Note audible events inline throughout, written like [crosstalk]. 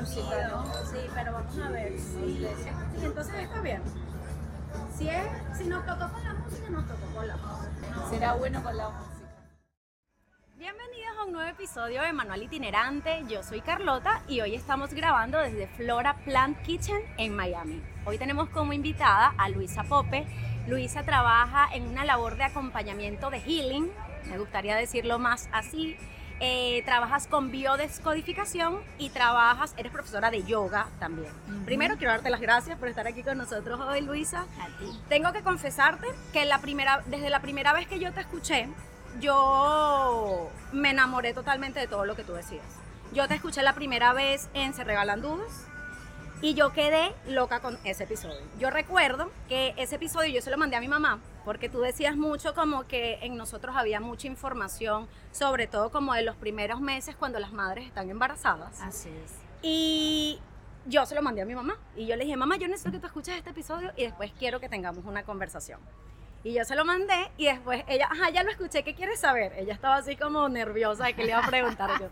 música, ¿no? Sí, pero vamos a ver. Sí, entonces está bien. Si, es, si nos tocó con la música, nos tocó con la música. Será bueno con la música. Bienvenidos a un nuevo episodio de Manual Itinerante. Yo soy Carlota y hoy estamos grabando desde Flora Plant Kitchen en Miami. Hoy tenemos como invitada a Luisa Pope. Luisa trabaja en una labor de acompañamiento de healing, me gustaría decirlo más así. Eh, trabajas con biodescodificación y trabajas, eres profesora de yoga también. Primero quiero darte las gracias por estar aquí con nosotros hoy, Luisa. A ti. Tengo que confesarte que la primera, desde la primera vez que yo te escuché, yo me enamoré totalmente de todo lo que tú decías. Yo te escuché la primera vez en Se Regalan Dudas y yo quedé loca con ese episodio. Yo recuerdo que ese episodio yo se lo mandé a mi mamá porque tú decías mucho como que en nosotros había mucha información, sobre todo como de los primeros meses cuando las madres están embarazadas. Así es. Y yo se lo mandé a mi mamá y yo le dije, mamá, yo necesito que tú escuches este episodio y después quiero que tengamos una conversación. Y yo se lo mandé y después ella, ajá, ya lo escuché, ¿qué quieres saber? Ella estaba así como nerviosa de que le iba a preguntar yo.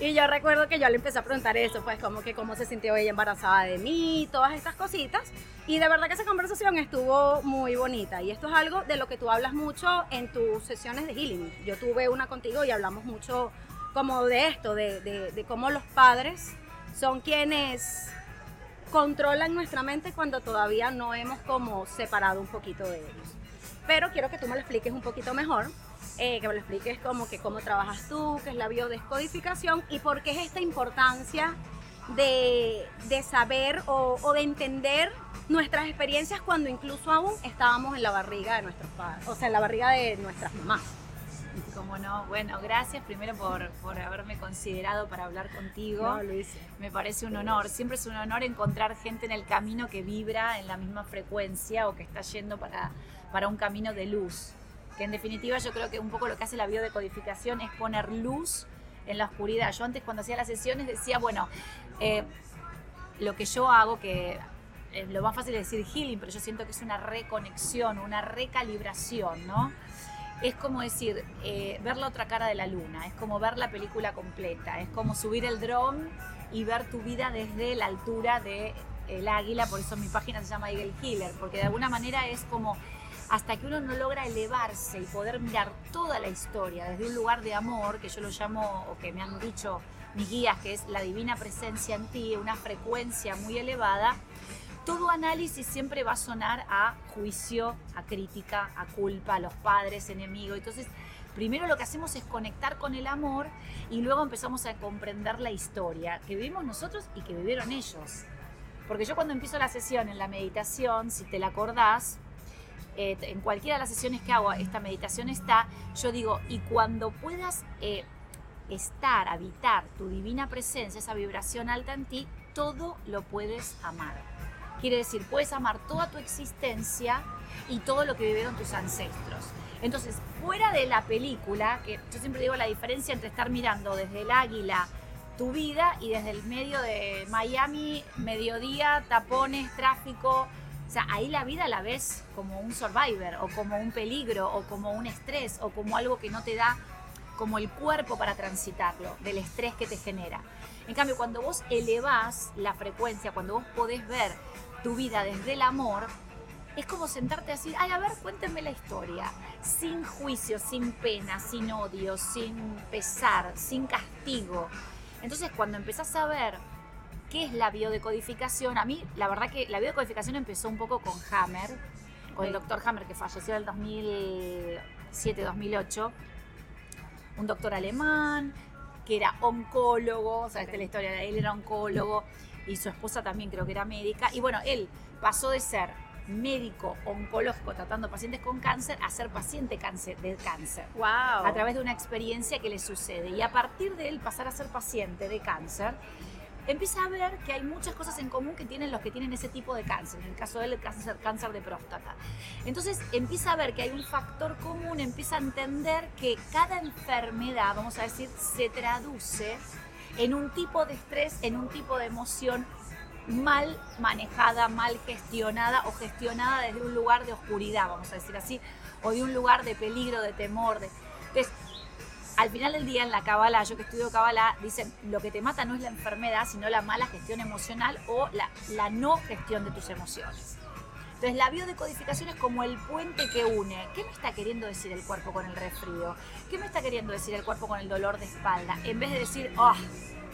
Y yo recuerdo que yo le empecé a preguntar eso, pues como que cómo se sintió ella embarazada de mí, todas estas cositas. Y de verdad que esa conversación estuvo muy bonita. Y esto es algo de lo que tú hablas mucho en tus sesiones de healing. Yo tuve una contigo y hablamos mucho como de esto, de, de, de cómo los padres son quienes controlan nuestra mente cuando todavía no hemos como separado un poquito de ellos. Pero quiero que tú me lo expliques un poquito mejor, eh, que me lo expliques como que cómo trabajas tú, qué es la biodescodificación y por qué es esta importancia de, de saber o, o de entender nuestras experiencias cuando incluso aún estábamos en la barriga de nuestros padres, o sea, en la barriga de nuestras mamás. Como no, bueno, gracias primero por, por haberme considerado para hablar contigo. No, Luis. Me parece un honor. Siempre es un honor encontrar gente en el camino que vibra en la misma frecuencia o que está yendo para, para un camino de luz. Que en definitiva yo creo que un poco lo que hace la biodecodificación es poner luz en la oscuridad. Yo antes cuando hacía las sesiones decía, bueno, eh, lo que yo hago, que eh, lo más fácil es decir healing, pero yo siento que es una reconexión, una recalibración, ¿no? Es como decir, eh, ver la otra cara de la luna, es como ver la película completa, es como subir el dron y ver tu vida desde la altura del el águila, por eso mi página se llama Eagle Healer, porque de alguna manera es como hasta que uno no logra elevarse y poder mirar toda la historia desde un lugar de amor, que yo lo llamo, o que me han dicho mis guías, que es la divina presencia en ti, una frecuencia muy elevada, todo análisis siempre va a sonar a juicio, a crítica, a culpa, a los padres, enemigos. Entonces, primero lo que hacemos es conectar con el amor y luego empezamos a comprender la historia que vivimos nosotros y que vivieron ellos. Porque yo cuando empiezo la sesión en la meditación, si te la acordás, eh, en cualquiera de las sesiones que hago, esta meditación está, yo digo, y cuando puedas eh, estar, habitar tu divina presencia, esa vibración alta en ti, todo lo puedes amar. Quiere decir, puedes amar toda tu existencia y todo lo que vivieron tus ancestros. Entonces, fuera de la película, que yo siempre digo la diferencia entre estar mirando desde el águila tu vida y desde el medio de Miami, mediodía, tapones, tráfico. O sea, ahí la vida la ves como un survivor o como un peligro o como un estrés o como algo que no te da como el cuerpo para transitarlo, del estrés que te genera. En cambio, cuando vos elevás la frecuencia, cuando vos podés ver tu vida desde el amor, es como sentarte así, ay, a ver, cuéntenme la historia, sin juicio, sin pena, sin odio, sin pesar, sin castigo. Entonces, cuando empezás a ver qué es la biodecodificación, a mí, la verdad que la biodecodificación empezó un poco con Hammer, con el doctor Hammer que falleció en el 2007-2008, un doctor alemán que era oncólogo, o sea, esta es la historia de él, era oncólogo y su esposa también creo que era médica. Y bueno, él pasó de ser médico oncológico tratando pacientes con cáncer a ser paciente cáncer, de cáncer. ¡Wow! A través de una experiencia que le sucede. Y a partir de él pasar a ser paciente de cáncer, empieza a ver que hay muchas cosas en común que tienen los que tienen ese tipo de cáncer. En el caso de él, el cáncer, cáncer de próstata. Entonces empieza a ver que hay un factor común, empieza a entender que cada enfermedad, vamos a decir, se traduce en un tipo de estrés, en un tipo de emoción mal manejada, mal gestionada o gestionada desde un lugar de oscuridad, vamos a decir así, o de un lugar de peligro, de temor. De... Entonces, al final del día en la Kabbalah, yo que estudio Kabbalah, dicen lo que te mata no es la enfermedad, sino la mala gestión emocional o la, no gestión de tus emociones. Entonces la biodecodificación es como el puente que une. ¿Qué me está queriendo decir el cuerpo con el resfrío? ¿Qué me está queriendo decir el cuerpo con el dolor de espalda? En vez de decir, oh,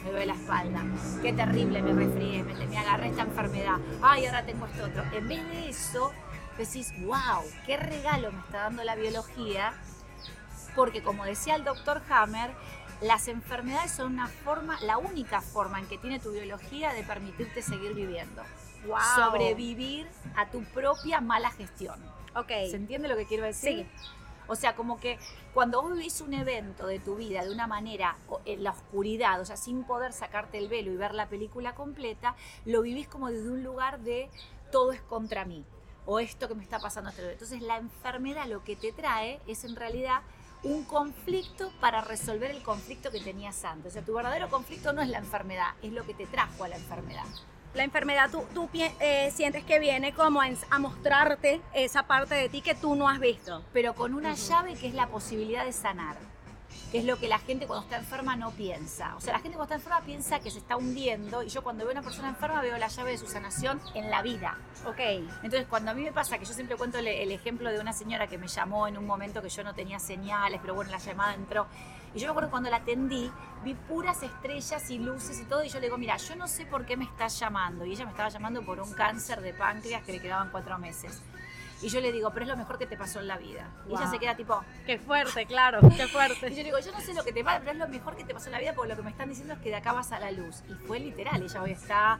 me duele la espalda, qué terrible me resfrié, me, me agarré esta enfermedad, ay, ahora tengo esto otro. En vez de eso, decís, wow, qué regalo me está dando la biología, porque como decía el doctor Hammer, las enfermedades son una forma, la única forma en que tiene tu biología de permitirte seguir viviendo. Sobrevivir a tu propia mala gestión. Ok. ¿Se entiende lo que quiero decir? Sí. O sea, como que cuando vos vivís un evento de tu vida de una manera en la oscuridad, o sea, sin poder sacarte el velo y ver la película completa, lo vivís como desde un lugar de todo es contra mí o esto que me está pasando. Entonces la enfermedad lo que te trae es en realidad un conflicto para resolver el conflicto que tenías antes. O sea, tu verdadero conflicto no es la enfermedad, es lo que te trajo a la enfermedad la enfermedad tú, tú eh, sientes que viene como a mostrarte esa parte de ti que tú no has visto. Pero con una llave que es la posibilidad de sanar que es lo que la gente cuando está enferma no piensa. O sea, la gente cuando está enferma piensa que se está hundiendo y yo cuando veo a una persona enferma veo la llave de su sanación en la vida. Ok. Entonces, cuando a mí me pasa, que yo siempre cuento el, el ejemplo de una señora que me llamó en un momento que yo no tenía señales, pero bueno, la llamada entró. Y yo me acuerdo cuando la atendí, vi puras estrellas y luces y todo, y yo le digo, mira, yo no sé por qué me estás llamando. Y ella me estaba llamando por un cáncer de páncreas que le quedaban cuatro meses. Y yo le digo, pero es lo mejor que te pasó en la vida. Y ella se queda tipo... Qué fuerte, claro, qué [laughs] fuerte. y yo le digo, yo no sé lo que te pasa, pero es lo mejor que te pasó en la vida porque lo que me están diciendo es que de acá vas a la luz. Y fue literal, ella hoy está...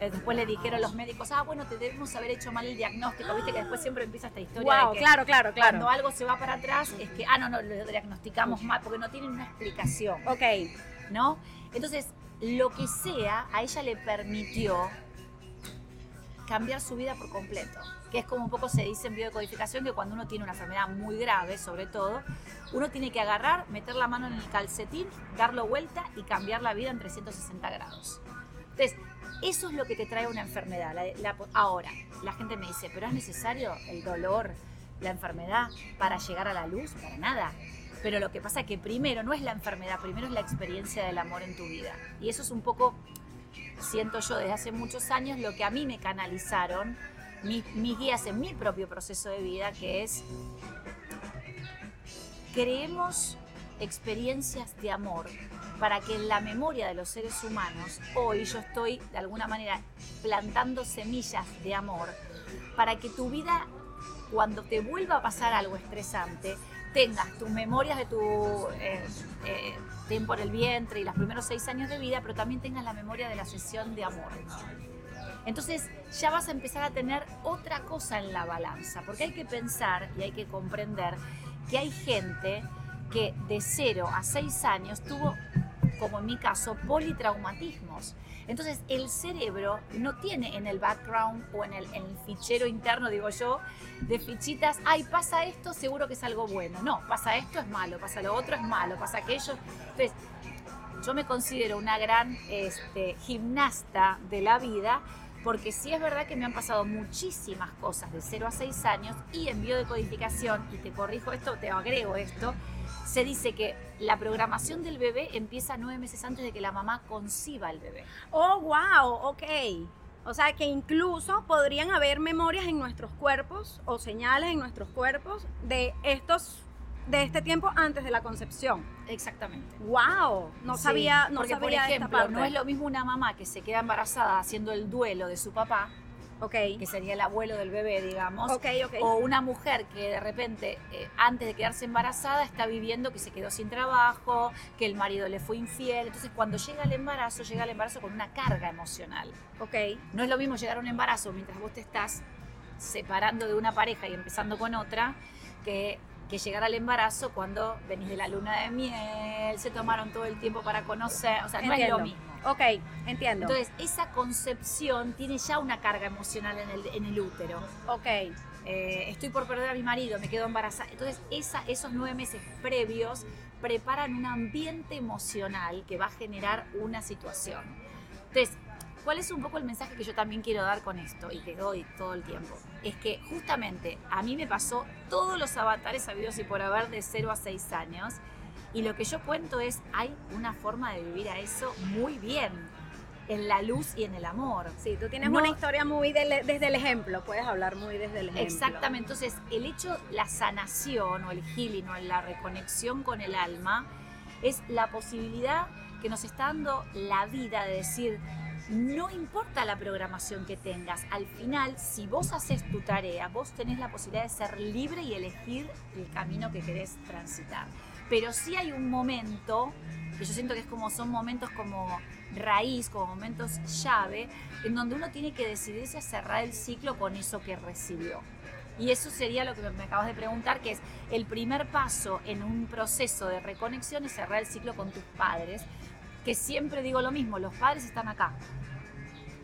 Eh, después le dijeron los médicos, ah, bueno, te debemos haber hecho mal el diagnóstico. Viste que después siempre empieza esta historia wow, de que claro, claro, claro. cuando algo se va para atrás es que, ah, no, no, lo diagnosticamos mal porque no tienen una explicación. Ok. ¿No? Entonces, lo que sea, a ella le permitió cambiar su vida por completo que es como un poco se dice en biodecodificación que cuando uno tiene una enfermedad muy grave, sobre todo, uno tiene que agarrar, meter la mano en el calcetín, darlo vuelta y cambiar la vida en 360 grados. Entonces, eso es lo que te trae una enfermedad. ahora, la gente me dice, ¿pero es necesario el dolor, la enfermedad para llegar a la luz? Para nada. Pero lo que pasa es que primero no es la enfermedad, primero es la experiencia del amor en tu vida. Y eso es un poco, siento yo desde hace muchos años, lo que a mí me canalizaron mis, guías en mi propio proceso de vida, que es creemos experiencias de amor para que en la memoria de los seres humanos, hoy yo estoy de alguna manera plantando semillas de amor, para que tu vida, cuando te vuelva a pasar algo estresante, tengas tus memorias de tu eh, eh, tiempo en el vientre y los primeros seis años de vida, pero también tengas la memoria de la sesión de amor. Entonces ya vas a empezar a tener otra cosa en la balanza, porque hay que pensar y hay que comprender que hay gente que de 0 a 6 años tuvo, como en mi caso, politraumatismos. Entonces el cerebro no tiene en el background o en el, fichero interno, digo yo, de fichitas, ay, pasa esto, seguro que es algo bueno. No, pasa esto, es malo, pasa lo otro, es malo, pasa aquello. Entonces, yo me considero una gran este, gimnasta de la vida porque sí es verdad que me han pasado muchísimas cosas de 0 a 6 años y en biodecodificación, y te corrijo esto, te agrego esto, se dice que la programación del bebé empieza nueve meses antes de que la mamá conciba al bebé. Oh, wow, ok. O sea que incluso podrían haber memorias en nuestros cuerpos o señales en nuestros cuerpos de estos de este tiempo antes de la concepción. Exactamente. Wow, no sabía, no porque, sabía por ejemplo, no es lo mismo una mamá que se queda embarazada haciendo el duelo de su papá, okay. que sería el abuelo del bebé, digamos, okay, okay. o una mujer que de repente eh, antes de quedarse embarazada está viviendo que se quedó sin trabajo, que el marido le fue infiel, entonces cuando llega el embarazo, llega el embarazo con una carga emocional. Okay. No es lo mismo llegar a un embarazo mientras vos te estás separando de una pareja y empezando con otra, que que llegar al embarazo cuando venís de la luna de miel, se tomaron todo el tiempo para conocer, o sea, no es lo mismo. Ok, entiendo. Entonces, esa concepción tiene ya una carga emocional en el, en el útero. Ok. Eh, estoy por perder a mi marido, me quedo embarazada. Entonces, esa, esos nueve meses previos preparan un ambiente emocional que va a generar una situación. Entonces, ¿Cuál es un poco el mensaje que yo también quiero dar con esto y que doy todo el tiempo? Es que justamente a mí me pasó todos los avatares sabidos y por haber de 0 a 6 años Y lo que yo cuento es, hay una forma de vivir a eso muy bien, en la luz y en el amor. Sí, tú tienes No- una historia muy desde el ejemplo, puedes hablar muy desde el ejemplo. Exactamente, entonces el hecho, la sanación o el healing o la reconexión con el alma es la posibilidad que nos está dando la vida de decir, no importa la programación que tengas, al final, si vos haces tu tarea, vos tenés la posibilidad de ser libre y elegir el camino que querés transitar. Pero sí hay un momento, que yo siento que es como, son momentos como raíz, como momentos llave, en donde uno tiene que decidirse a cerrar el ciclo con eso que recibió. Y eso sería lo que me- acabas de preguntar, que es el primer paso en un proceso de reconexión es cerrar el ciclo con tus padres, que siempre digo lo mismo, los padres están acá.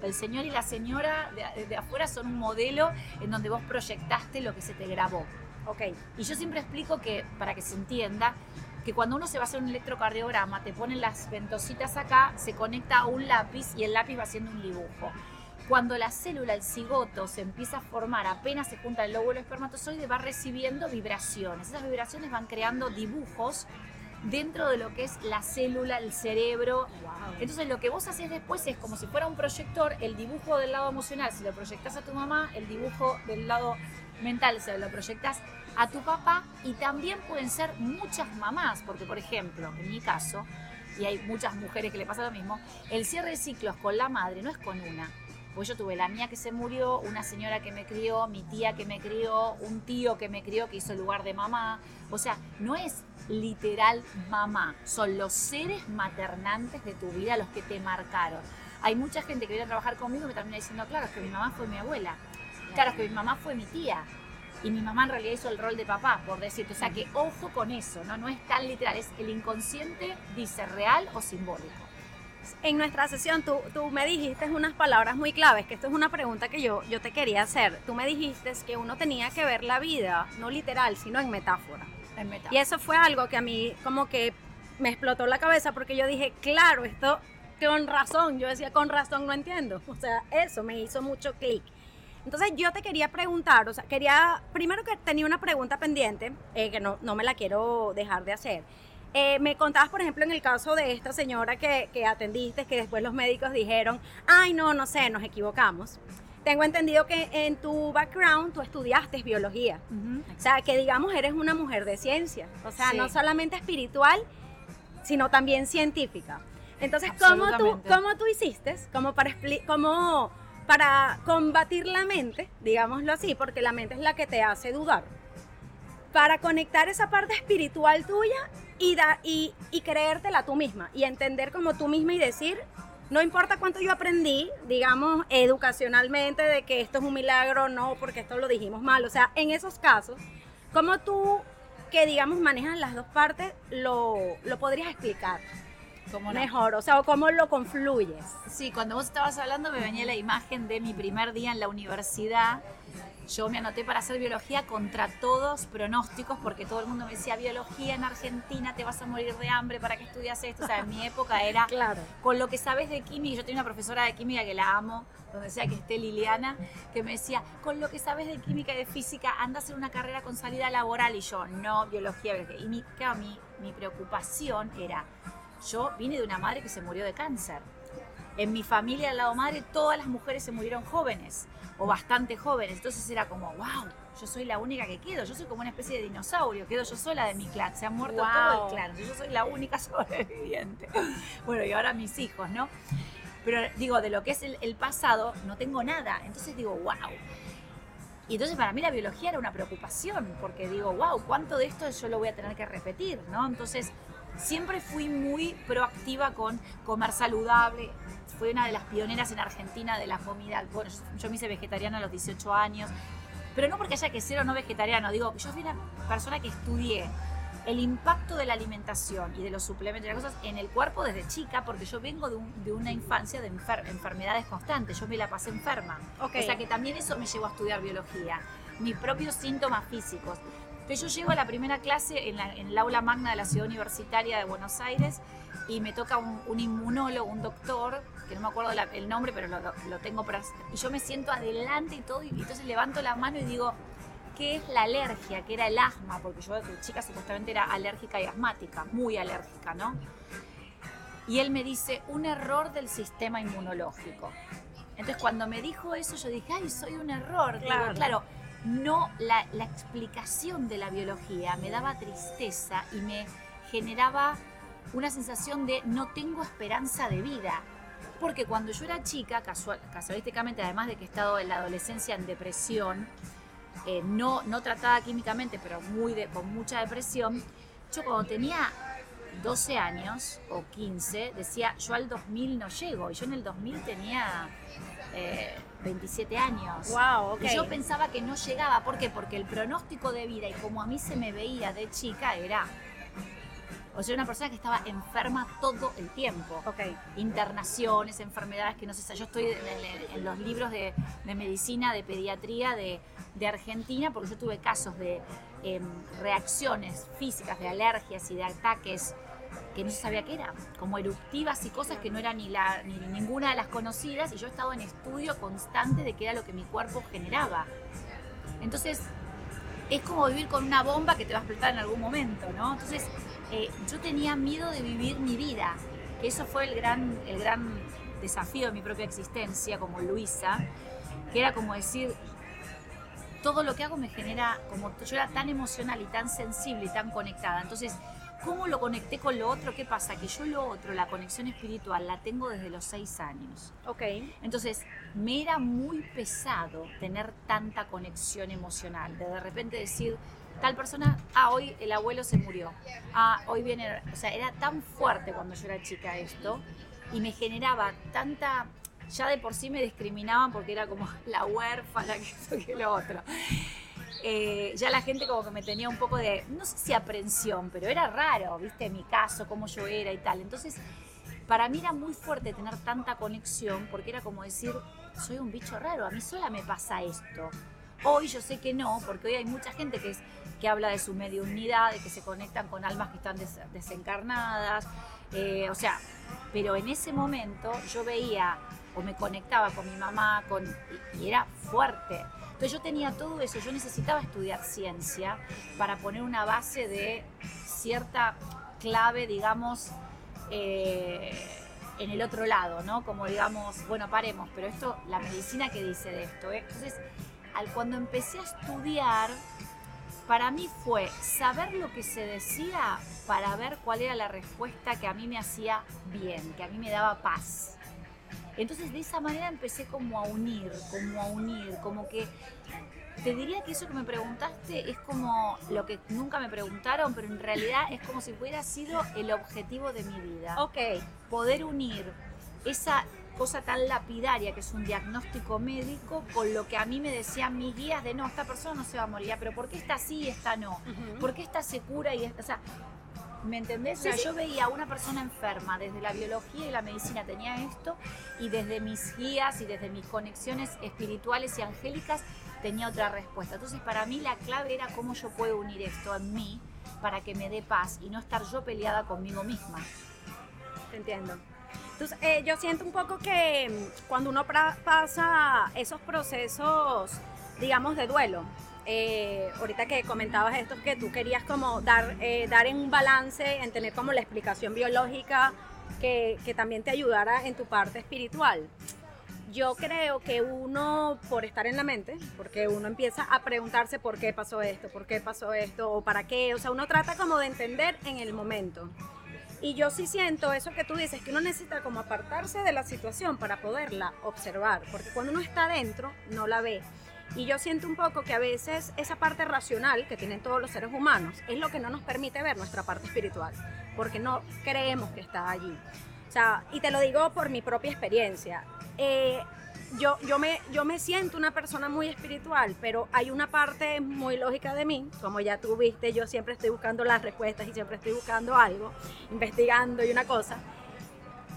El señor y la señora de, de afuera son un modelo en donde vos proyectaste lo que se te grabó. Ok, Y yo siempre explico que, para que se entienda, que cuando uno se va a hacer un electrocardiograma, te ponen las ventositas acá, se conecta a un lápiz y el lápiz va haciendo un dibujo. Cuando la célula, el cigoto, se empieza a formar, apenas se junta el lóbulo espermatozoide, va recibiendo vibraciones. Esas vibraciones van creando dibujos dentro de lo que es la célula, el cerebro. Entonces lo que vos haces después es como si fuera un proyector, el dibujo del lado emocional, si lo proyectas a tu mamá, el dibujo del lado mental se lo proyectas a tu papá y también pueden ser muchas mamás, porque por ejemplo, en mi caso, y hay muchas mujeres que le pasa lo mismo, el cierre de ciclos con la madre no es con una. Pues yo tuve la mía que se murió, una señora que me crió, mi tía que me crió, un tío que me crió que hizo lugar de mamá. O sea, no es literal mamá, son los seres maternantes de tu vida los que te marcaron. Hay mucha gente que viene a trabajar conmigo y me termina diciendo, claro, es que mi mamá fue mi abuela. Claro, es que mi mamá fue mi tía. Y mi mamá en realidad hizo el rol de papá, por decirte. O sea que ojo con eso, ¿no? No es tan literal, es el inconsciente dice real o simbólico. En nuestra sesión tú, tú me dijiste unas palabras muy claves, que esto es una pregunta que yo, yo te quería hacer. Tú me dijiste que uno tenía que ver la vida, no literal, sino en metáfora. En meta. Y eso fue algo que a mí como que me explotó la cabeza porque yo dije, claro, esto con razón. Yo decía, con razón no entiendo. O sea, eso me hizo mucho clic. Entonces yo te quería preguntar, o sea, quería, primero que tenía una pregunta pendiente, eh, que no, no me la quiero dejar de hacer. Eh, me contabas, por ejemplo, en el caso de esta señora que, que atendiste, que después los médicos dijeron, ay, no, no sé, nos equivocamos. Tengo entendido que en tu background tú estudiaste biología. Ujú, O sea, que digamos eres una mujer de ciencia. O sea, Sí. no solamente espiritual, sino también científica. Entonces, ¿cómo tú, cómo tú hiciste? Como para, como para combatir la mente, digámoslo así, porque la mente es la que te hace dudar. Para conectar esa parte espiritual tuya y, da- y, y creértela tú misma. Y entender como tú misma y decir, no importa cuánto yo aprendí, digamos, educacionalmente, de que esto es un milagro, no, porque esto lo dijimos mal. O sea, en esos casos, ¿cómo tú, que digamos, manejas las dos partes, lo, lo podrías explicar ¿Cómo no? mejor? O sea, o cómo lo confluyes. Sí, cuando vos estabas hablando me venía la imagen de mi primer día en la universidad. Yo me anoté para hacer biología contra todos pronósticos porque todo el mundo me decía biología en Argentina, te vas a morir de hambre, ¿para qué estudias esto? O sea, en mi época era [laughs] Claro. con lo que sabes de química, yo tenía una profesora de química que la amo, donde sea que esté Liliana, que me decía, con lo que sabes de química y de física, anda a hacer una carrera con salida laboral. Y yo, no, biología, biología. Y mi, claro, mi, mi preocupación era, yo vine de una madre que se murió de cáncer. En mi familia al lado madre, todas las mujeres se murieron jóvenes o bastante jóvenes. Entonces era como, wow, yo soy la única que quedo. Yo soy como una especie de dinosaurio. Quedo yo sola de mi clan. Se ha muerto Wow. todo el clan. Yo soy la única [laughs] sobreviviente. Bueno, y ahora mis hijos, ¿no? Pero digo, de lo que es el, el pasado, no tengo nada. Entonces digo, wow. Y entonces para mí la biología era una preocupación, porque digo, wow, ¿cuánto de esto yo lo voy a tener que repetir? ¿no? Entonces siempre fui muy proactiva con comer saludable. Fui una de las pioneras en Argentina de la comida. Bueno, yo, me hice vegetariana a los 18 años, pero no porque haya que ser o no vegetariano. Digo, yo fui una persona que estudié el impacto de la alimentación y de los suplementos y las cosas en el cuerpo desde chica, porque yo vengo de, un- de una infancia de enfer- enfermedades constantes. Yo me la pasé enferma. Ok. O sea que también eso me llevó a estudiar biología, mis propios síntomas físicos. Entonces yo llego a la primera clase en, la- en el aula magna de la ciudad universitaria de Buenos Aires y me toca un, un inmunólogo, un doctor, que no me acuerdo la- el nombre, pero lo, lo- lo tengo para... Y yo me siento adelante y todo, y entonces levanto la mano y digo, qué es la alergia, qué era el asma, porque yo de chica supuestamente era alérgica y asmática, muy alérgica, ¿no? Y él me dice, un error del sistema inmunológico. Entonces cuando me dijo eso yo dije, ay, soy un error. Claro, claro no la, explicación de la biología me daba tristeza y me generaba una sensación de no tengo esperanza de vida. Porque cuando yo era chica, casual, casualísticamente, además de que he estado en la adolescencia en depresión, eh, no, no tratada químicamente, pero muy de, con mucha depresión, yo cuando tenía 12 años o 15 decía, yo al 2000 no llego. Y yo en el 2000 tenía 27 eh, años. Wow, Y yo pensaba que no llegaba. ¿Por qué? Porque el pronóstico de vida y como a mí se me veía de chica era o sea, una persona que estaba enferma todo el tiempo. Okay. Internaciones, enfermedades que no sé. Yo estoy en, los libros de, medicina, de pediatría de, Argentina, porque yo tuve casos de em, reacciones físicas, de alergias y de ataques que no se sabía qué eran, como eruptivas y cosas que no eran ni, la, ni ninguna de las conocidas, y yo he estado en estudio constante de qué era lo que mi cuerpo generaba. Entonces, es como vivir con una bomba que te va a explotar en algún momento, ¿no? Entonces, eh, yo tenía miedo de vivir mi vida, que eso fue el gran, el gran desafío de mi propia existencia como Luisa, que era como decir, todo lo que hago me genera, como yo era tan emocional y tan sensible y tan conectada, entonces, ¿cómo lo conecté con lo otro? ¿Qué pasa? Que yo lo otro, la conexión espiritual, la tengo desde los seis años. Ok. Entonces, me era muy pesado tener tanta conexión emocional, de de repente decir, tal persona, ah, hoy el abuelo se murió, ah, hoy viene, o sea, era tan fuerte cuando yo era chica esto y me generaba tanta, ya de por sí me discriminaban porque era como la huérfana, [laughs] que esto, que lo otro. Eh, ya la gente como que me tenía un poco de, no sé si aprensión, pero era raro, viste, mi caso, cómo yo era y tal. Entonces, para mí era muy fuerte tener tanta conexión porque era como decir, soy un bicho raro, a mí sola me pasa esto. Hoy yo sé que no, porque hoy hay mucha gente que es que habla de su mediunidad, de que se conectan con almas que están desencarnadas, eh, o sea, pero en ese momento yo veía o me conectaba con mi mamá con, y, era fuerte. Entonces yo tenía todo eso, yo necesitaba estudiar ciencia para poner una base de cierta clave, digamos, eh, en el otro lado, ¿no? Como digamos, bueno, paremos, pero esto, la medicina que dice de esto. ¿eh? Entonces, al, cuando empecé a estudiar, para mí fue saber lo que se decía para ver cuál era la respuesta que a mí me hacía bien, que a mí me daba paz. Entonces de esa manera empecé como a unir, como a unir, como que te diría que eso que me preguntaste es como lo que nunca me preguntaron, pero en realidad es como si hubiera sido el objetivo de mi vida. Ok. Poder unir esa cosa tan lapidaria que es un diagnóstico médico con lo que a mí me decían mis guías de no, esta persona no se va a morir, pero ¿por qué está así y esta no? ¿Por qué esta se cura y esta, o sea, ¿me entendés? o sea, yo veía a una persona enferma, desde la biología y la medicina tenía esto, y desde mis guías y desde mis conexiones espirituales y angélicas tenía otra respuesta. Entonces, para mí la clave era cómo yo puedo unir esto en mí para que me dé paz y no estar yo peleada conmigo misma. Te entiendo. Entonces, eh, yo siento un poco que mm, cuando uno pasa esos procesos, digamos, de duelo, eh, ahorita que comentabas esto, que tú querías como dar, eh, dar en un balance, en tener como la explicación biológica que, que también te ayudara en tu parte espiritual. Yo creo que uno, por estar en la mente, porque uno empieza a preguntarse por qué pasó esto, por qué pasó esto, o para qué, o sea, uno trata como de entender en el momento. Y yo sí siento eso que tú dices, que uno necesita como apartarse de la situación para poderla observar, porque cuando uno está adentro no la ve. Y yo siento un poco que a veces esa parte racional que tienen todos los seres humanos es lo que no nos permite ver nuestra parte espiritual, porque no creemos que está allí. O sea, y te lo digo por mi propia experiencia. Eh, yo, yo, me, yo me siento una persona muy espiritual, pero hay una parte muy lógica de mí, como ya tú viste, yo siempre estoy buscando las respuestas y siempre estoy buscando algo, investigando y una cosa.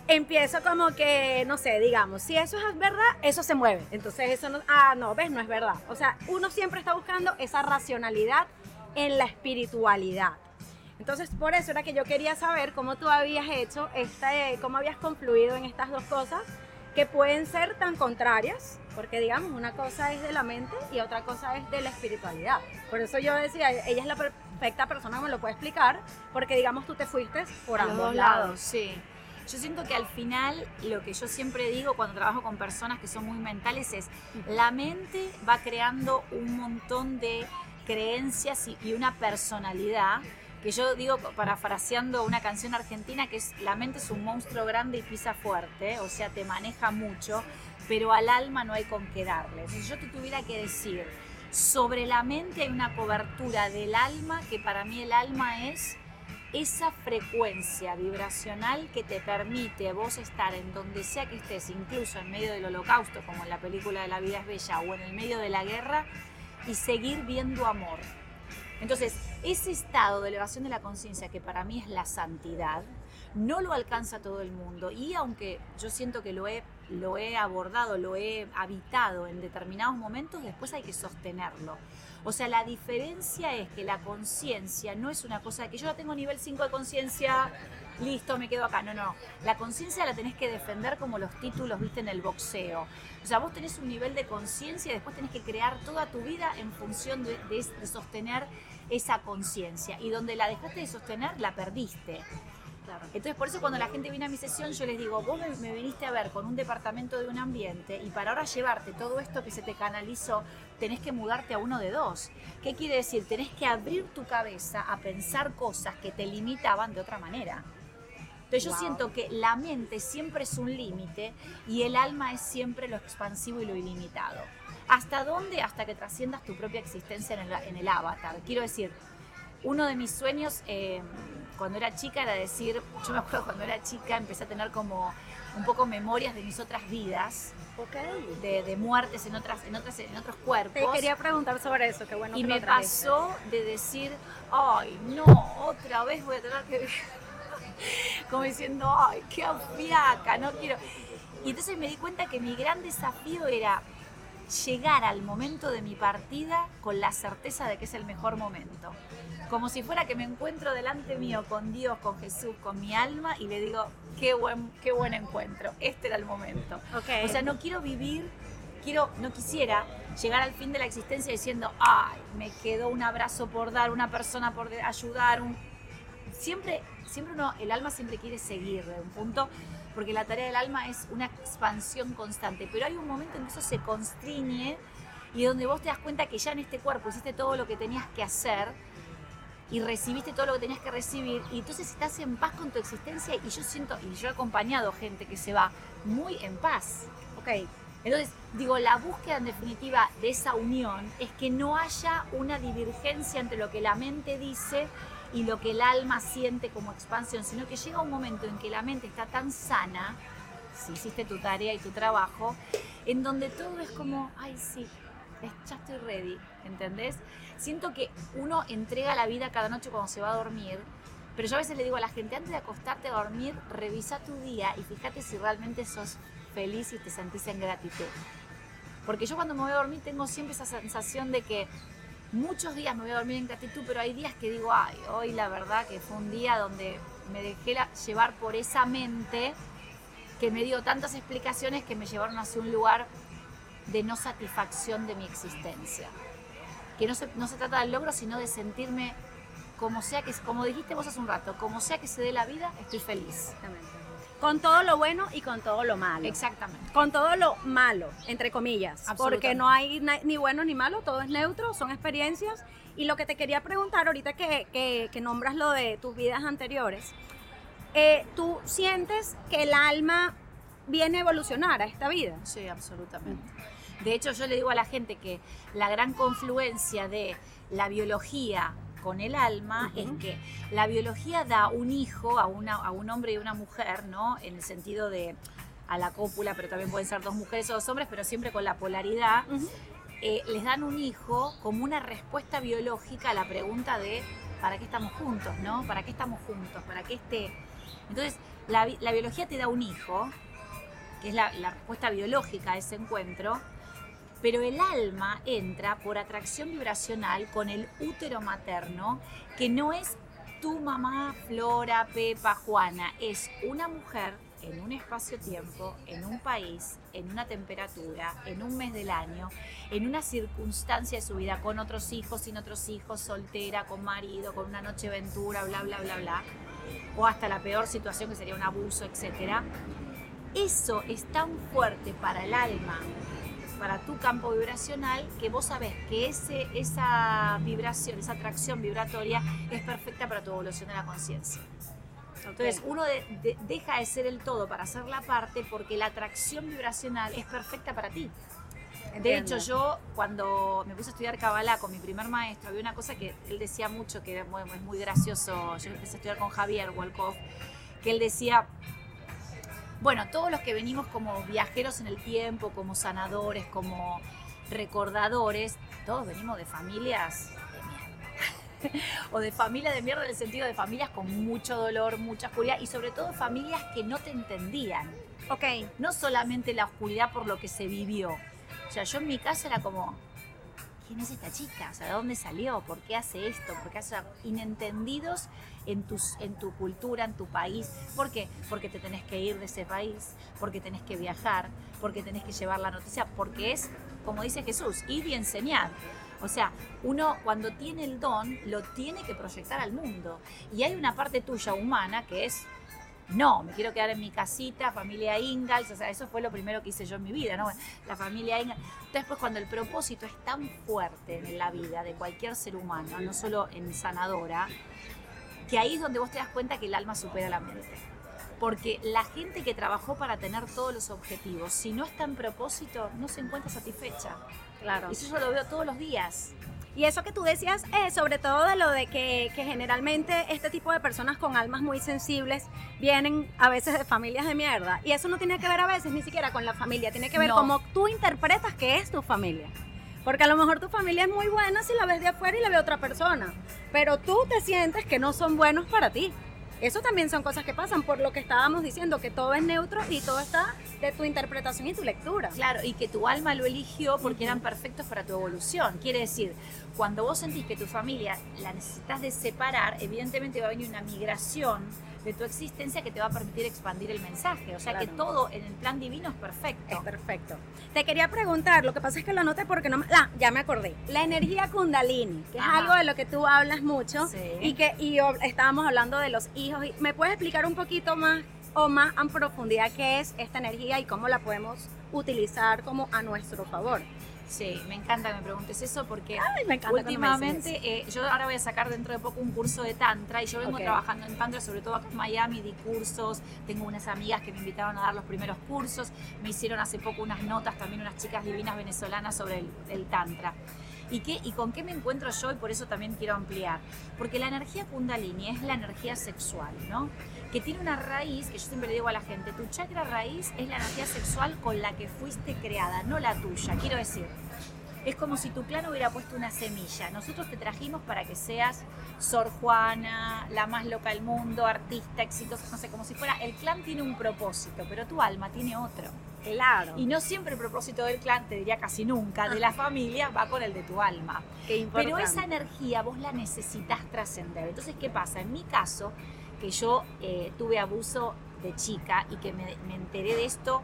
Empiezo como que, no sé, digamos, si eso es verdad, eso se mueve. Entonces eso no, ah, no, ves, no es verdad. O sea, uno siempre está buscando esa racionalidad en la espiritualidad. Entonces, por eso era que yo quería saber cómo tú habías hecho, esta, cómo habías confluido en estas dos cosas que pueden ser tan contrarias, porque digamos, una cosa es de la mente y otra cosa es de la espiritualidad. Por eso yo decía, ella es la perfecta persona que me lo puede explicar, porque digamos, tú te fuiste por ambos lados. Sí. Yo siento que al final lo que yo siempre digo cuando trabajo con personas que son muy mentales es, la mente va creando un montón de creencias y, una personalidad que yo digo parafraseando una canción argentina que es la mente es un monstruo grande y pisa fuerte, o sea, te maneja mucho, pero al alma no hay con qué darle. Si yo te tuviera que decir, sobre la mente hay una cobertura del alma, que para mí el alma es esa frecuencia vibracional que te permite vos estar en donde sea que estés, incluso en medio del holocausto, como en la película de La vida es bella, o en el medio de la guerra, y seguir viendo amor. Entonces, ese estado de elevación de la conciencia, que para mí es la santidad, no lo alcanza todo el mundo. Y aunque yo siento que lo he, lo he abordado, lo he habitado en determinados momentos, después hay que sostenerlo. O sea, la diferencia es que la conciencia no es una cosa que yo ya tengo nivel 5 de conciencia, listo, me quedo acá. No, no. La conciencia la tenés que defender como los títulos, viste, en el boxeo. O sea, vos tenés un nivel de conciencia y después tenés que crear toda tu vida en función de, de sostener esa conciencia. Y donde la dejaste de sostener, la perdiste. Entonces, por eso cuando la gente viene a mi sesión, yo les digo, vos me, viniste a ver con un departamento de un ambiente y para ahora llevarte todo esto que se te canalizó, tenés que mudarte a uno de dos. ¿Qué quiere decir? Tenés que abrir tu cabeza a pensar cosas que te limitaban de otra manera. Entonces yo siento que la mente siempre es un límite y el alma es siempre lo expansivo y lo ilimitado. ¿Hasta dónde? Hasta que trasciendas tu propia existencia en el, avatar. Quiero decir, uno de mis sueños... Eh, cuando era chica era decir, yo me acuerdo cuando era chica empecé a tener como un poco memorias de mis otras vidas. De, muertes en otras, en otras, en otros cuerpos. Te quería preguntar sobre eso, qué bueno. Y me pasó de decir, ay, no, otra vez voy a tener que [laughs] como diciendo, ay, qué afiaca, no quiero. Y entonces me di cuenta que mi gran desafío era llegar al momento de mi partida con la certeza de que es el mejor momento como si fuera que me encuentro delante mío con Dios, con Jesús, con mi alma y le digo, qué buen, qué buen encuentro, este era el momento. O sea, no quiero vivir, quiero, no quisiera llegar al fin de la existencia diciendo, ay, me quedó un abrazo por dar, una persona por ayudar, un... siempre, siempre uno, el alma siempre quiere seguir de un punto, porque la tarea del alma es una expansión constante, pero hay un momento en que eso se constriñe y donde vos te das cuenta que ya en este cuerpo hiciste todo lo que tenías que hacer y recibiste todo lo que tenías que recibir y entonces estás en paz con tu existencia y yo siento, y yo he acompañado gente que se va muy en paz. Ok. Entonces, digo, la búsqueda en definitiva de esa unión es que no haya una divergencia entre lo que la mente dice y lo que el alma siente como expansión, sino que llega un momento en que la mente está tan sana, si hiciste tu tarea y tu trabajo, en donde todo es como, ay, sí, ya estoy ready, ¿entendés? Siento que uno entrega la vida cada noche cuando se va a dormir, pero yo a veces le digo a la gente, antes de acostarte a dormir, revisa tu día y fíjate si realmente sos feliz y te sentís en gratitud. Porque yo cuando me voy a dormir tengo siempre esa sensación de que muchos días me voy a dormir en gratitud, pero hay días que digo, ay, hoy la verdad que fue un día donde me dejé llevar por esa mente que me dio tantas explicaciones que me llevaron hacia un lugar de no satisfacción de mi existencia. Que no se, no se trata del logro, sino de sentirme como sea que, como dijiste vos hace un rato, como sea que se dé la vida, estoy feliz. Con todo lo bueno y con todo lo malo. Exactamente. Con todo lo malo, entre comillas. Porque no hay ni bueno ni malo, todo es neutro, son experiencias. Y lo que te quería preguntar ahorita que, que, nombras lo de tus vidas anteriores, eh, ¿tú sientes que el alma viene a evolucionar a esta vida? Sí, absolutamente. De hecho, yo le digo a la gente que la gran confluencia de la biología con el alma es que la biología da un hijo a, una, a un hombre y una mujer, ¿no? En el sentido de a la cópula, pero también pueden ser dos mujeres o dos hombres, pero siempre con la polaridad. Eh, les dan un hijo como una respuesta biológica a la pregunta de ¿para qué estamos juntos? ¿no? ¿Para qué estamos juntos? ¿Para qué esté? Entonces, la, biología te da un hijo, que es la, la respuesta biológica a ese encuentro, pero el alma entra por atracción vibracional con el útero materno, que no es tu mamá Flora, Pepa, Juana, es una mujer en un espacio-tiempo, en un país, en una temperatura, en un mes del año, en una circunstancia de su vida, con otros hijos, sin otros hijos, soltera, con marido, con una noche aventura, bla, bla, bla, bla, o hasta la peor situación que sería un abuso, etc. Eso es tan fuerte para el alma, para tu campo vibracional, que vos sabés que ese, esa vibración, esa atracción vibratoria es perfecta para tu evolución de la conciencia. Entonces uno deja de ser el todo para ser la parte porque la atracción vibracional es perfecta para ti. De hecho, yo cuando me puse a estudiar Kabbalah con mi primer maestro, había una cosa que él decía mucho, que es muy gracioso. Yo empecé a estudiar con Javier Wolkoff, que él decía, bueno, todos los que venimos como viajeros en el tiempo, como sanadores, como recordadores, todos venimos de familias de mierda. [laughs] o de familias de mierda en el sentido de familias con mucho dolor, mucha oscuridad y sobre todo familias que no te entendían. Ok. No solamente la oscuridad por lo que se vivió, o sea, yo en mi casa era como, ¿quién es esta chica? O sea, ¿de dónde salió? ¿Por qué hace esto? ¿Por qué hace inentendidos en, tus, en tu cultura, en tu país? ¿Por qué? Porque te tenés que ir de ese país, porque tenés que viajar, porque tenés que llevar la noticia, porque es, como dice Jesús, ir y enseñar. O sea, uno cuando tiene el don lo tiene que proyectar al mundo. Y hay una parte tuya humana que es no, me quiero quedar en mi casita, familia Ingalls, o sea, eso fue lo primero que hice yo en mi vida, ¿no? La familia Ingalls. Entonces, pues cuando el propósito es tan fuerte en la vida de cualquier ser humano, no solo en sanadora, que ahí es donde vos te das cuenta que el alma supera la mente. Porque la gente que trabajó para tener todos los objetivos, si no está en propósito, no se encuentra satisfecha. Claro. Y eso yo lo veo todos los días. Y eso que tú decías, eh, sobre todo de lo de que, generalmente este tipo de personas con almas muy sensibles vienen a veces de familias de mierda. Y eso no tiene que ver a veces ni siquiera con la familia, tiene que ver cómo tú interpretas que es tu familia. Porque a lo mejor tu familia es muy buena si la ves de afuera y la ve otra persona. Pero tú te sientes que no son buenos para ti. Eso también son cosas que pasan por lo que estábamos diciendo, que todo es neutro y todo está de tu interpretación y tu lectura. Claro, y que tu alma lo eligió porque eran perfectos para tu evolución. Quiere decir, cuando vos sentís que tu familia la necesitas de separar, evidentemente va a venir una migración de tu existencia que te va a permitir expandir el mensaje. O sea que todo en el plan divino es perfecto. Es perfecto. Te quería preguntar, lo que pasa es que lo anoté porque no me... Ah, ya me acordé. La energía kundalini, que es algo de lo que tú hablas mucho y que y estábamos hablando de los hijos. ¿Me puedes explicar un poquito más o más en profundidad qué es esta energía y cómo la podemos utilizar como a nuestro favor? Sí, me encanta que me preguntes eso porque últimamente eh, yo ahora voy a sacar dentro de poco un curso de Tantra y yo vengo trabajando en Tantra, sobre todo acá en Miami, di cursos, tengo unas amigas que me invitaron a dar los primeros cursos, me hicieron hace poco unas notas también unas chicas divinas venezolanas sobre el Tantra. ¿Y, qué, ¿Y con qué me encuentro yo? Y por eso también quiero ampliar. Porque la energía kundalini es la energía sexual, ¿no? Que tiene una raíz, que yo siempre le digo a la gente, tu chakra raíz es la energía sexual con la que fuiste creada, no la tuya. Quiero decir, es como si tu clan hubiera puesto una semilla. Nosotros te trajimos para que seas Sor Juana, la más loca del mundo, artista, exitosa, no sé, como si fuera. El clan tiene un propósito, pero tu alma tiene otro. Claro. Y no siempre el propósito del clan, te diría casi nunca, de la familia va con el de tu alma. Qué Pero esa energía vos la necesitas trascender. Entonces, ¿qué pasa? En mi caso, que yo eh, tuve abuso de chica y que me, me enteré de esto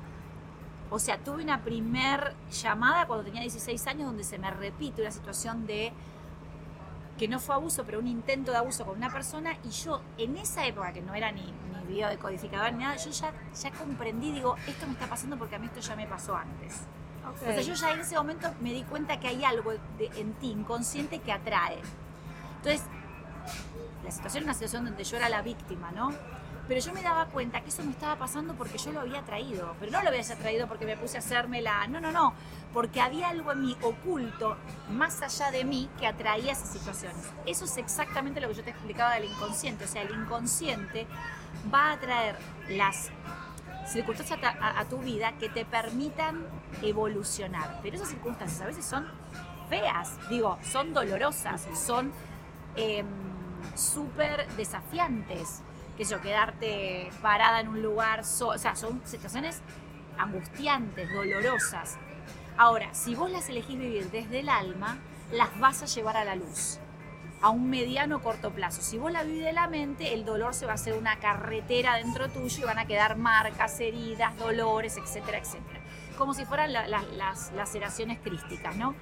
o sea, tuve una primer llamada cuando tenía 16 años donde se me repite una situación de que no fue abuso, pero un intento de abuso con una persona y yo en esa época, que no era ni, ni biodecodificador ni nada, yo ya, ya comprendí, digo, esto me está pasando porque a mí esto ya me pasó antes. O sea, yo ya en ese momento me di cuenta que hay algo en ti inconsciente que atrae. Entonces, la situación era una situación donde yo era la víctima, ¿no? Pero yo me daba cuenta que eso me estaba pasando porque yo lo había traído. Pero no lo había traído porque me puse a hacerme la... No, no, no. Porque había algo en mí oculto, más allá de mí, que atraía esas situaciones. Eso es exactamente lo que yo te explicaba del inconsciente. O sea, el inconsciente va a traer las circunstancias a, tu vida que te permitan evolucionar. Pero esas circunstancias a veces son feas, digo, son dolorosas, son em, súper desafiantes que yo, quedarte parada en un lugar, o sea, son situaciones angustiantes, dolorosas. Ahora, si vos las elegís vivir desde el alma, las vas a llevar a la luz. A un mediano corto plazo. Si vos la vivís de la mente, el dolor se va a hacer una carretera dentro tuyo y van a quedar marcas, heridas, dolores, etcétera, etcétera. Como si fueran las laceraciones crísticas, ¿no?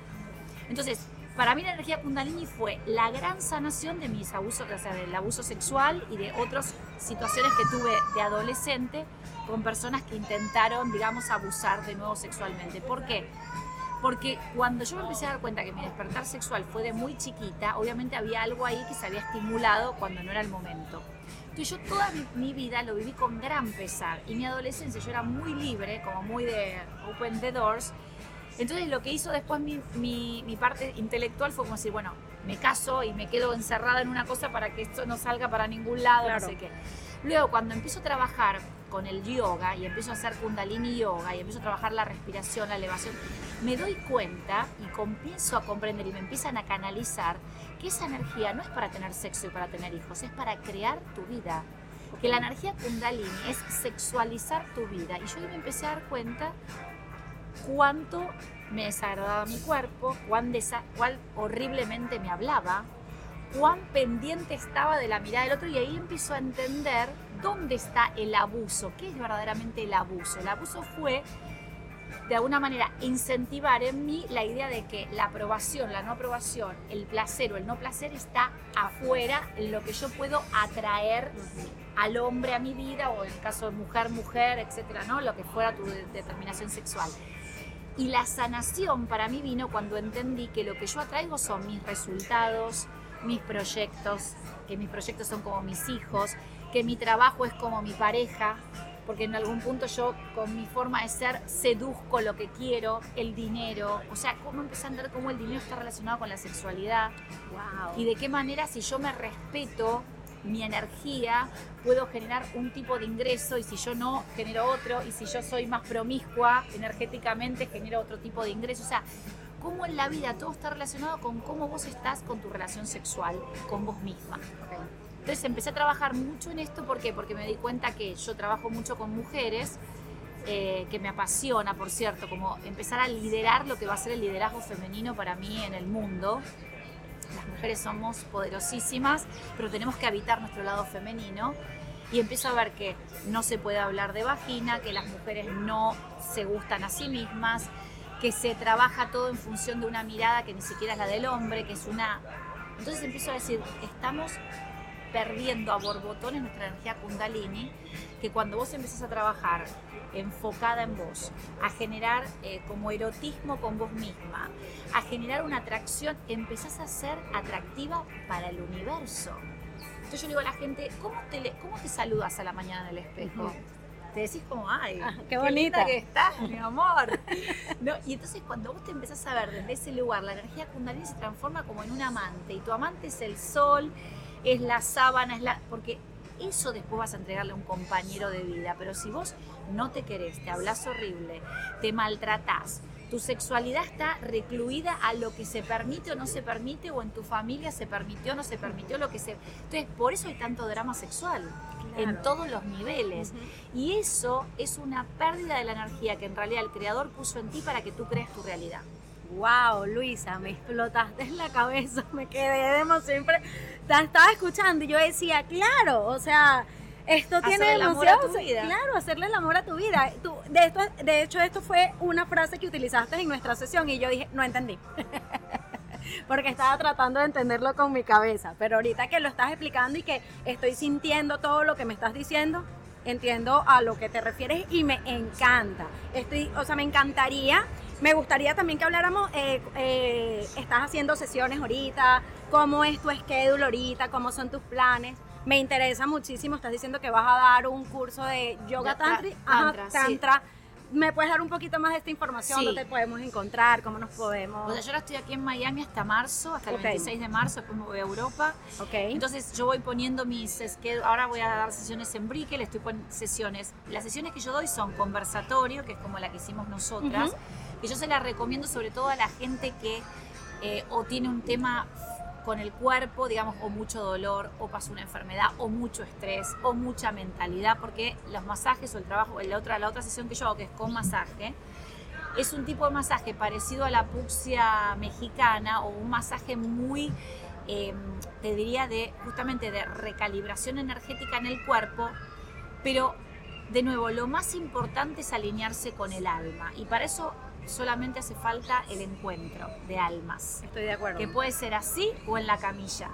Entonces, para mí la energía kundalini fue la gran sanación de mis abusos, o sea, del abuso sexual y de otras situaciones que tuve de adolescente con personas que intentaron, digamos, abusar de nuevo sexualmente. ¿Por qué? Porque cuando yo me empecé a dar cuenta que mi despertar sexual fue de muy chiquita, obviamente había algo ahí que se había estimulado cuando no era el momento. Entonces yo toda mi, vida lo viví con gran pesar y mi adolescencia yo era muy libre, como muy de open the doors. Entonces lo que hizo después mi, mi parte intelectual fue como decir, bueno, me caso y me quedo encerrada en una cosa para que esto no salga para ningún lado, no sé qué. Luego cuando empiezo a trabajar con el yoga y empiezo a hacer kundalini yoga y empiezo a trabajar la respiración, la elevación, me doy cuenta y comienzo a comprender y me empiezan a canalizar que esa energía no es para tener sexo y para tener hijos, es para crear tu vida. Que la energía kundalini es sexualizar tu vida. Y yo me empecé a dar cuenta cuánto me desagradaba mi cuerpo, cuán, cuán horriblemente me hablaba, cuán pendiente estaba de la mirada del otro y ahí empiezo a entender dónde está el abuso, qué es verdaderamente el abuso. El abuso fue de alguna manera incentivar en mí la idea de que la aprobación, la no aprobación, el placer o el no placer está afuera en lo que yo puedo atraer al hombre a mi vida o en el caso de mujer, mujer, etcétera, ¿no? Lo que fuera tu determinación sexual. Y la sanación para mí vino cuando entendí que lo que yo atraigo son mis resultados, mis proyectos, que mis proyectos son como mis hijos, que mi trabajo es como mi pareja, porque en algún punto yo con mi forma de ser seduzco lo que quiero, el dinero, o sea, cómo empecé a entender cómo el dinero está relacionado con la sexualidad. Y de qué manera si yo me respeto mi energía, puedo generar un tipo de ingreso y si yo no, genero otro. Y si yo soy más promiscua energéticamente, genero otro tipo de ingreso. O sea, cómo en la vida todo está relacionado con cómo vos estás con tu relación sexual, con vos misma. Entonces empecé a trabajar mucho en esto, ¿por qué? Porque me di cuenta que yo trabajo mucho con mujeres, eh, que me apasiona, por cierto, como empezar a liderar lo que va a ser el liderazgo femenino para mí en el mundo. Las mujeres somos poderosísimas, pero tenemos que habitar nuestro lado femenino y empiezo a ver que no se puede hablar de vagina, que las mujeres no se gustan a sí mismas, que se trabaja todo en función de una mirada que ni siquiera es la del hombre, que es una... Entonces empiezo a decir, estamos perdiendo a borbotones nuestra energía kundalini, que cuando vos empezás a trabajar enfocada en vos, a generar eh, como erotismo con vos misma, a generar una atracción, empezás a ser atractiva para el universo. Entonces yo digo a la gente, ¿cómo te, cómo te saludas a la mañana en el espejo? te decís como, ay, ah, qué bonita que estás, mi [laughs] amor. ¿No? Y entonces cuando vos te empezás a ver desde ese lugar, la energía kundalini se transforma como en un amante y tu amante es el sol, es la sábana, es la... porque eso después vas a entregarle a un compañero de vida, pero si vos no te querés, te hablas horrible, te maltratás, tu sexualidad está recluida a lo que se permite o no se permite, o en tu familia se permitió o no se permitió lo que se... Entonces, por eso hay tanto drama sexual en todos los niveles. Y eso es una pérdida de la energía que en realidad el creador puso en ti para que tú crees tu realidad. Wow, Luisa, me explotaste en la cabeza, me quedé de emoción. Te estaba escuchando y yo decía, claro, o sea, esto tiene demasiado claro hacerle el amor a tu vida tú, de esto de hecho esto fue una frase que utilizaste en nuestra sesión y yo dije no entendí [laughs] porque estaba tratando de entenderlo con mi cabeza. Pero ahorita que lo estás explicando y que estoy sintiendo todo lo que me estás diciendo, entiendo a lo que te refieres y me encanta. Estoy, o sea, me encantaría, me gustaría también que habláramos, eh, eh, estás haciendo sesiones ahorita, cómo es tu schedule ahorita, cómo son tus planes. Me interesa muchísimo, estás diciendo que vas a dar un curso de yoga tantra, tantra ¿Me puedes dar un poquito más de esta información? ¿Dónde te podemos encontrar? ¿Cómo nos podemos...? O sea, yo ahora estoy aquí en Miami hasta marzo, hasta el 26 de marzo, después me voy a Europa. Ok. Entonces yo voy poniendo mis... Ahora voy a dar sesiones en Brickell, estoy poniendo sesiones. Las sesiones que yo doy son conversatorio, que es como la que hicimos nosotras, y yo se la recomiendo sobre todo a la gente que eh, o tiene un tema con el cuerpo, digamos, o mucho dolor, o pasó una enfermedad, o mucho estrés, o mucha mentalidad, porque los masajes o el trabajo, la otra, la otra sesión que yo hago, que es con masaje, es un tipo de masaje parecido a la puxia mexicana o un masaje muy em, te diría, de justamente de recalibración energética en el cuerpo, pero de nuevo, lo más importante es alinearse con el alma. Y para eso solamente hace falta el encuentro de almas. Estoy de acuerdo. Que puede ser así o en la camilla.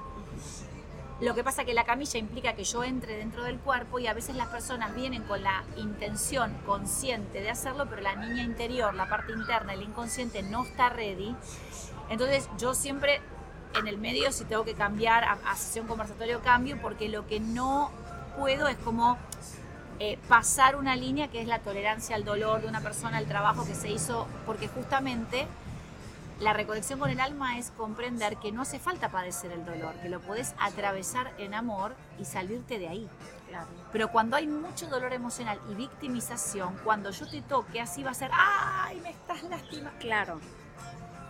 Lo que pasa que la camilla implica que yo entre dentro del cuerpo y a veces las personas vienen con la intención consciente de hacerlo, pero la niña interior, la parte interna, el inconsciente no está ready. Entonces yo siempre en el medio si tengo que cambiar a, a sesión conversatorio cambio porque lo que no puedo es como eh, pasar una línea que es la tolerancia al dolor de una persona, el trabajo que se hizo, porque justamente la reconexión con el alma es comprender que no hace falta padecer el dolor, que lo puedes atravesar en amor y salirte de ahí. Pero cuando hay mucho dolor emocional y victimización, cuando yo te toque, así va a ser, ¡ay, me estás lastimando! Claro.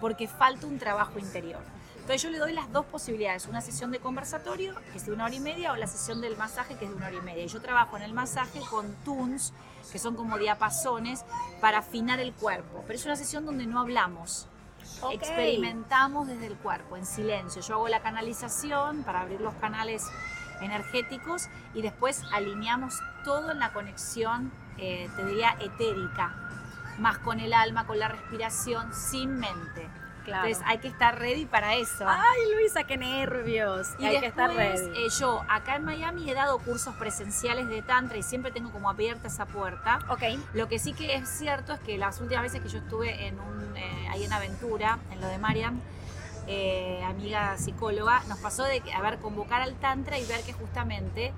Porque falta un trabajo interior. Entonces yo le doy las dos posibilidades, una sesión de conversatorio, que es de una hora y media, o la sesión del masaje, que es de una hora y media. Yo trabajo en el masaje con tunes, que son como diapasones, para afinar el cuerpo. Pero es una sesión donde no hablamos. Experimentamos desde el cuerpo, en silencio. Yo hago la canalización para abrir los canales energéticos y después alineamos todo en la conexión, eh, te diría, etérica, más con el alma, con la respiración, sin mente. Entonces hay que estar ready para eso. Ay, Luisa, qué nervios. Y hay que estar ready. Eh, yo acá en Miami he dado cursos presenciales de Tantra y siempre tengo como abierta esa puerta. Ok. Lo que sí que es cierto es que las últimas veces que yo estuve en un, eh, ahí en Aventura, en lo de Mariam, eh, amiga psicóloga, nos pasó de a ver, convocar al Tantra y ver que justamente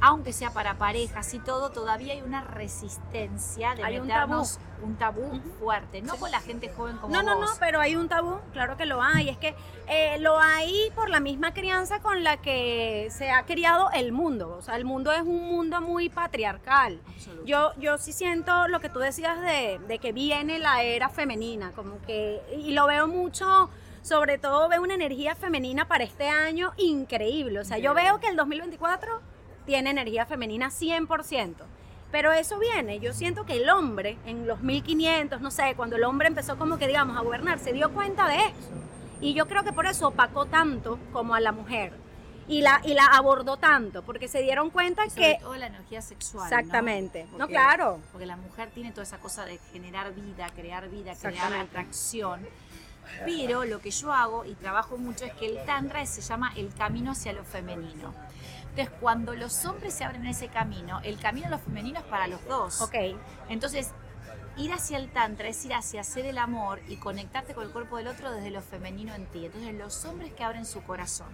aunque sea para parejas y todo, todavía hay una resistencia de hay meternos un tabú, un tabú fuerte, no con la gente joven como No, no, no, pero hay un tabú, claro que lo hay, es que eh, lo hay por la misma crianza con la que se ha criado el mundo, o sea, el mundo es un mundo muy patriarcal. Yo, yo sí siento lo que tú decías de, de que viene la era femenina, como que, y lo veo mucho sobre todo veo una energía femenina para este año increíble. O sea, yo veo que el 2024 tiene energía femenina 100%. Pero eso viene, yo siento que el hombre en los 1500, no sé, cuando el hombre empezó como que digamos a gobernar, se dio cuenta de eso. Y yo creo que por eso opacó tanto como a la mujer. Y la, y la abordó tanto, porque se dieron cuenta sobre que... Todo la energía sexual. Exactamente. ¿no? no, claro. Porque la mujer tiene toda esa cosa de generar vida, crear vida, crear atracción. Pero lo que yo hago y trabajo mucho es que el Tantra se llama el camino hacia lo femenino. Entonces, cuando los hombres se abren ese camino, el camino a lo femenino es para los dos. Ok. Entonces, ir hacia el tantra es ir hacia hacer el amor y conectarte con el cuerpo del otro desde lo femenino en ti. Entonces, los hombres que abren su corazón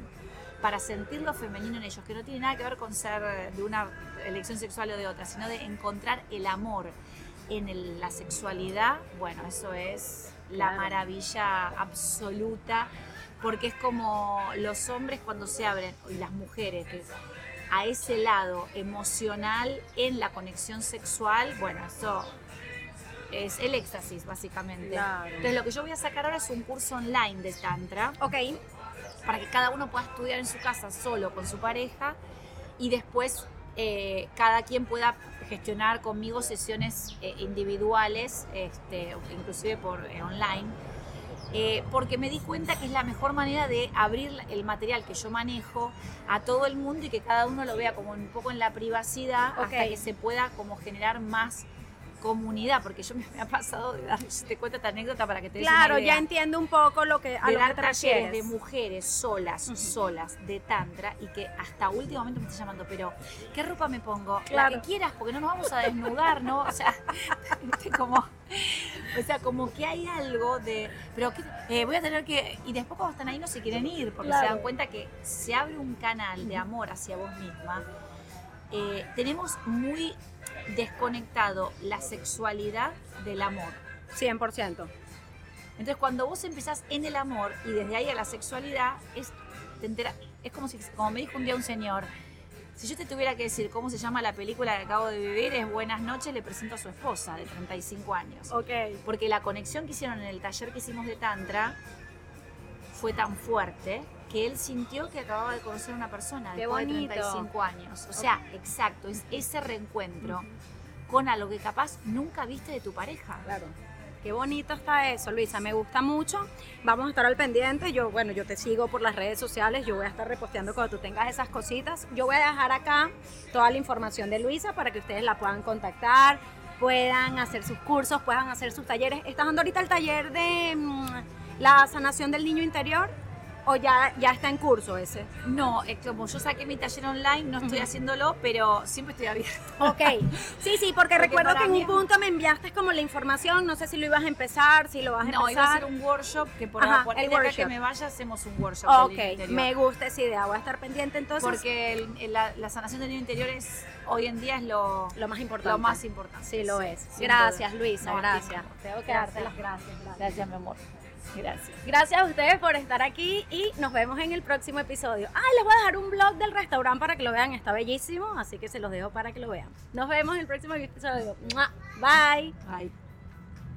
para sentir lo femenino en ellos, que no tiene nada que ver con ser de una elección sexual o de otra, sino de encontrar el amor en la sexualidad, bueno, eso es la maravilla absoluta porque es como los hombres cuando se abren, y las mujeres, a ese lado emocional en la conexión sexual, bueno, eso es el éxtasis, básicamente. Entonces, lo que yo voy a sacar ahora es un curso online de Tantra. Ok. Para que cada uno pueda estudiar en su casa solo con su pareja y después eh, cada quien pueda gestionar conmigo sesiones eh, individuales, este, inclusive por eh, online eh, porque me di cuenta que es la mejor manera de abrir el material que yo manejo a todo el mundo y que cada uno lo vea como un poco en la privacidad hasta que se pueda como generar más comunidad, porque yo me, ha pasado de dar, te cuento esta anécdota para que te des Claro, una idea, ya entiendo un poco lo que a de lo dar que te talleres refieres. de mujeres solas, solas, de tantra, y que hasta último momento me está llamando, pero ¿qué ropa me pongo? Claro. La que quieras, porque no nos vamos a desnudar, ¿no? O sea, [laughs] como, o sea, como que hay algo de, pero ¿qué- eh, voy a tener que, y después cuando están ahí no se quieren ir, porque Claro. se dan cuenta que se abre un canal de amor hacia vos misma. Eh, tenemos muy desconectado la sexualidad del amor. 100%. Entonces, cuando vos empezás en el amor y desde ahí a la sexualidad, es, te entera- es como, si, como me dijo un día un señor, si yo te tuviera que decir cómo se llama la película que acabo de vivir, es Buenas noches, le presento a su esposa de 35 años. Ok. Porque la conexión que hicieron en el taller que hicimos de Tantra fue tan fuerte que él sintió que acababa de conocer a una persona Qué después bonito. de 35 años. O sea, exacto, es ese reencuentro con algo que capaz nunca viste de tu pareja. Claro. Qué bonito está eso, Luisa, me gusta mucho. Vamos a estar al pendiente. Yo, bueno, yo te sigo por las redes sociales, yo voy a estar reposteando cuando tú tengas esas cositas. Yo voy a dejar acá toda la información de Luisa para que ustedes la puedan contactar, puedan hacer sus cursos, puedan hacer sus talleres. ¿Estás dando ahorita el taller de mm, la sanación del niño interior? ¿O ya, ya está en curso ese? No, es como yo saqué mi taller online, no estoy haciéndolo, pero siempre estoy abierta. Ok, sí, sí, porque, Porque recuerdo que en un punto me enviaste como la información, no sé si lo ibas a empezar, si lo vas a No, empezar. iba a ser un workshop que por, Ajá, por el ahí de acá que me vaya hacemos un workshop Ok, me gusta esa idea, voy a estar pendiente entonces. Porque el- el- la, la sanación del niño interior es hoy en día es lo, lo más importante. lo más importante. Sí, lo sí, es. Gracias, duda. Luisa, No, gracias. Tengo que darte las gracias. Gracias, mi amor. Gracias. Gracias a ustedes por estar aquí y nos vemos en el próximo episodio. Ah, les voy a dejar un blog del restaurante para que lo vean, está bellísimo, así que se los dejo para que lo vean. Nos vemos en el próximo episodio. Bye. Bye.